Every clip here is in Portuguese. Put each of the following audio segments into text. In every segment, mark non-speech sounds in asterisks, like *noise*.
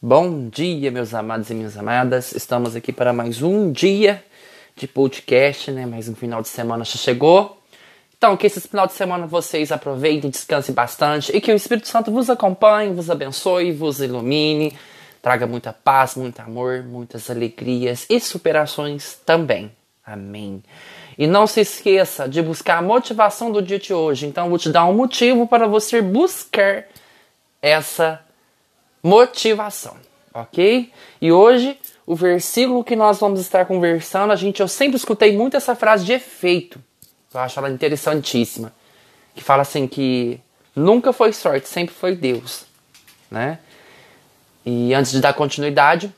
Bom dia, meus amados e minhas amadas. Estamos aqui para mais um dia de podcast, né? Mais um final de semana já chegou. Então, que esse final de semana vocês aproveitem, descansem bastante e que o Espírito Santo vos acompanhe, vos abençoe, vos ilumine, traga muita paz, muito amor, muitas alegrias e superações também. Amém. E não se esqueça de buscar a motivação do dia de hoje. Então, eu vou te dar um motivo para você buscar essa motivação, ok? E hoje, o versículo que nós vamos estar conversando, a gente, eu sempre escutei muito essa frase de efeito. Eu acho ela interessantíssima. Que fala assim que nunca foi sorte, sempre foi Deus, né? E antes de dar continuidade,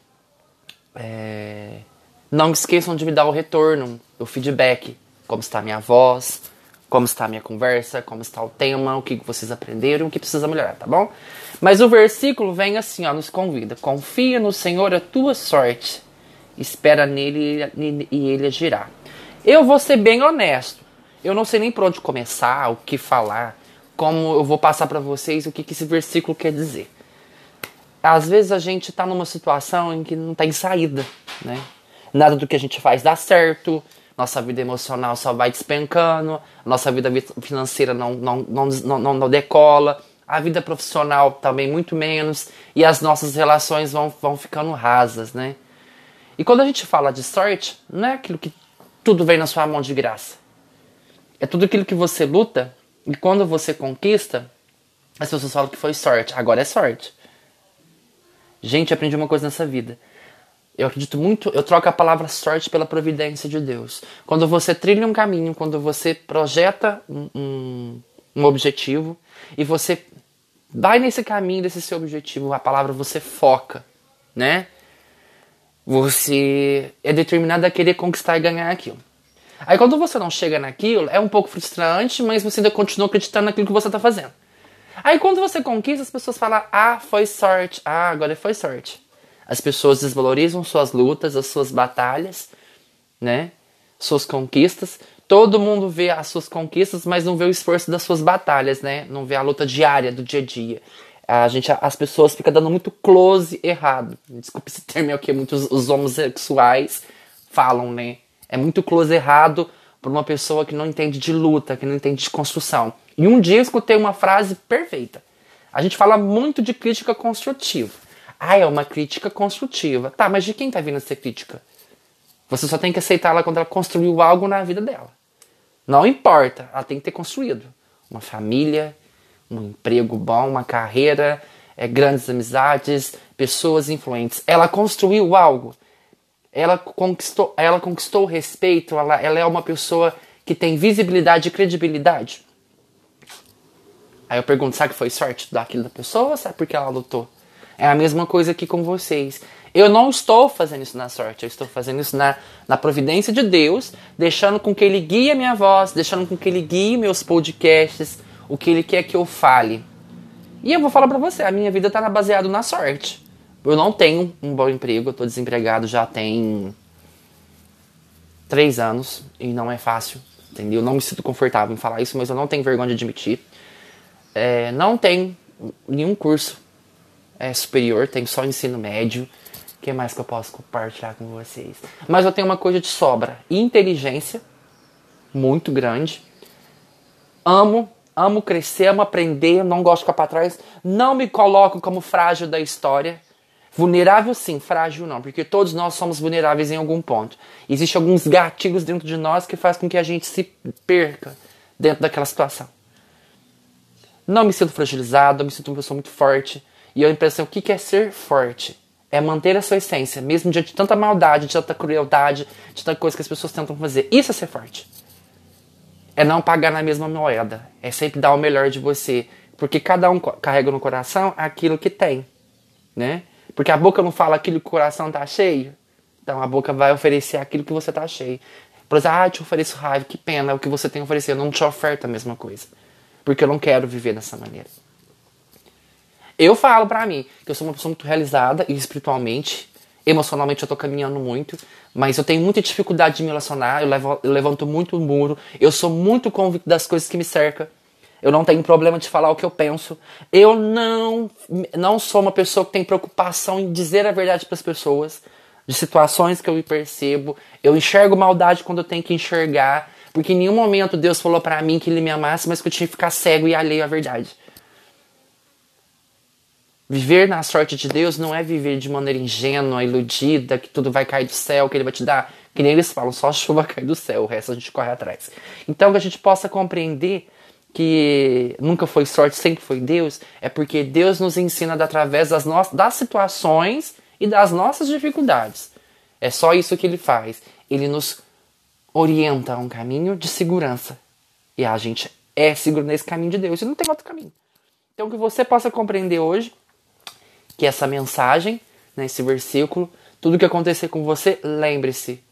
é... não esqueçam de me dar o retorno, o feedback. Como está a minha voz, como está a minha conversa, como está o tema, o que vocês aprenderam, o que precisa melhorar, tá bom? Mas o versículo vem assim, ó, nos convida: confia no Senhor a tua sorte, espera nele e ele agirá. Eu vou ser bem honesto, eu não sei nem por onde começar, o que falar, como eu vou passar para vocês o que, que esse versículo quer dizer. Às vezes a gente está numa situação em que não tem saída, né? Nada do que a gente faz dá certo, nossa vida emocional só vai despencando, nossa vida financeira não, não, não, não, não decola, a vida profissional também muito menos, e as nossas relações vão, vão ficando rasas, né? E quando a gente fala de sorte, não é aquilo que tudo vem na sua mão de graça. É tudo aquilo que você luta, e quando você conquista, as pessoas falam que foi sorte. Agora é sorte. Gente, aprendi uma coisa nessa vida. Eu acredito muito, eu troco a palavra sorte pela providência de Deus. Quando você trilha um caminho, quando você projeta um, um, um objetivo e você vai nesse caminho desse seu objetivo, a palavra você foca, né? Você é determinado a querer conquistar e ganhar aquilo. Aí quando você não chega naquilo, é um pouco frustrante, mas você ainda continua acreditando naquilo que você está fazendo. Aí quando você conquista, as pessoas falam: ah, foi sorte, ah, agora foi sorte. As pessoas desvalorizam suas lutas, as suas batalhas, né? Suas conquistas. Todo mundo vê as suas conquistas, mas não vê o esforço das suas batalhas, né? Não vê a luta diária do dia a dia. A gente, as pessoas ficam dando muito close errado. Desculpe esse termo é o que muitos os homossexuais falam, né? É muito close errado para uma pessoa que não entende de luta, que não entende de construção. E um dia eu escutei uma frase perfeita. A gente fala muito de crítica construtiva. Ah, é uma crítica construtiva. Tá, mas de quem tá vindo essa crítica? Você só tem que aceitar ela quando ela construiu algo na vida dela. Não importa, ela tem que ter construído uma família, um emprego bom, uma carreira, é, grandes amizades, pessoas influentes. Ela construiu algo. Ela conquistou, ela conquistou respeito. Ela, ela é uma pessoa que tem visibilidade e credibilidade. Aí eu pergunto, sabe que foi sorte daquilo da pessoa ou sabe porque ela lutou? É a mesma coisa aqui com vocês. Eu não estou fazendo isso na sorte, eu estou fazendo isso na, na providência de Deus, deixando com que Ele guie a minha voz, deixando com que Ele guie meus podcasts, o que Ele quer que eu fale. E eu vou falar pra você, a minha vida está baseada na sorte. Eu não tenho um bom emprego, eu estou desempregado já tem três anos e não é fácil, entendeu? Eu não me sinto confortável em falar isso, mas eu não tenho vergonha de admitir. É, não tenho nenhum curso é, superior, tenho só ensino médio. O que mais que eu posso compartilhar com vocês? Mas eu tenho uma coisa de sobra: inteligência, muito grande. Amo, amo crescer, amo aprender, não gosto de ficar para trás. Não me coloco como frágil da história. Vulnerável sim, frágil não, porque todos nós somos vulneráveis em algum ponto. Existem alguns gatilhos dentro de nós que faz com que a gente se perca dentro daquela situação. Não me sinto fragilizado, me sinto uma pessoa muito forte. E a impressão, o que é ser forte? É manter a sua essência, mesmo diante de tanta maldade, de tanta crueldade, de tanta coisa que as pessoas tentam fazer. Isso é ser forte. É não pagar na mesma moeda. É sempre dar o melhor de você. Porque cada um carrega no coração aquilo que tem. Né? Porque a boca não fala aquilo que o coração tá cheio. Então a boca vai oferecer aquilo que você tá cheio. Por exemplo, ah, eu te ofereço raiva, que pena, o que você tem a oferecer. Eu não te oferto a mesma coisa. Porque eu não quero viver dessa maneira. Eu falo para mim que eu sou uma pessoa muito realizada e espiritualmente, emocionalmente eu tô caminhando muito, mas eu tenho muita dificuldade de me relacionar, eu, levo, eu levanto muito o muro, eu sou muito convicto das coisas que me cercam. Eu não tenho problema de falar o que eu penso. Eu não, não sou uma pessoa que tem preocupação em dizer a verdade para as pessoas, de situações que eu me percebo. Eu enxergo maldade quando eu tenho que enxergar, porque em nenhum momento Deus falou para mim que ele me amasse, mas que eu tinha que ficar cego e alheio à verdade. Viver na sorte de Deus não é viver de maneira ingênua, iludida, que tudo vai cair do céu, que ele vai te dar. Que nem eles falam, só a chuva *laughs* cai do céu, o resto a gente corre atrás. Então que a gente possa compreender que nunca foi sorte, sempre foi Deus, é porque Deus nos ensina através das, no... das situações e das nossas dificuldades. É só isso que ele faz. Ele nos orienta a um caminho de segurança. E a gente é seguro nesse caminho de Deus e não tem outro caminho. Então que você possa compreender hoje que essa mensagem, né, versículo, tudo que acontecer com você, lembre-se.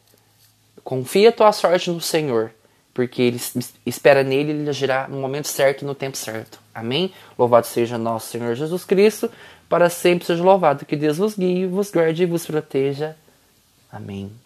Confia tua sorte no Senhor, porque ele espera nele ele agirá no momento certo e no tempo certo. Amém? Louvado seja nosso Senhor Jesus Cristo, para sempre seja louvado. Que Deus vos guie, vos guarde e vos proteja. Amém.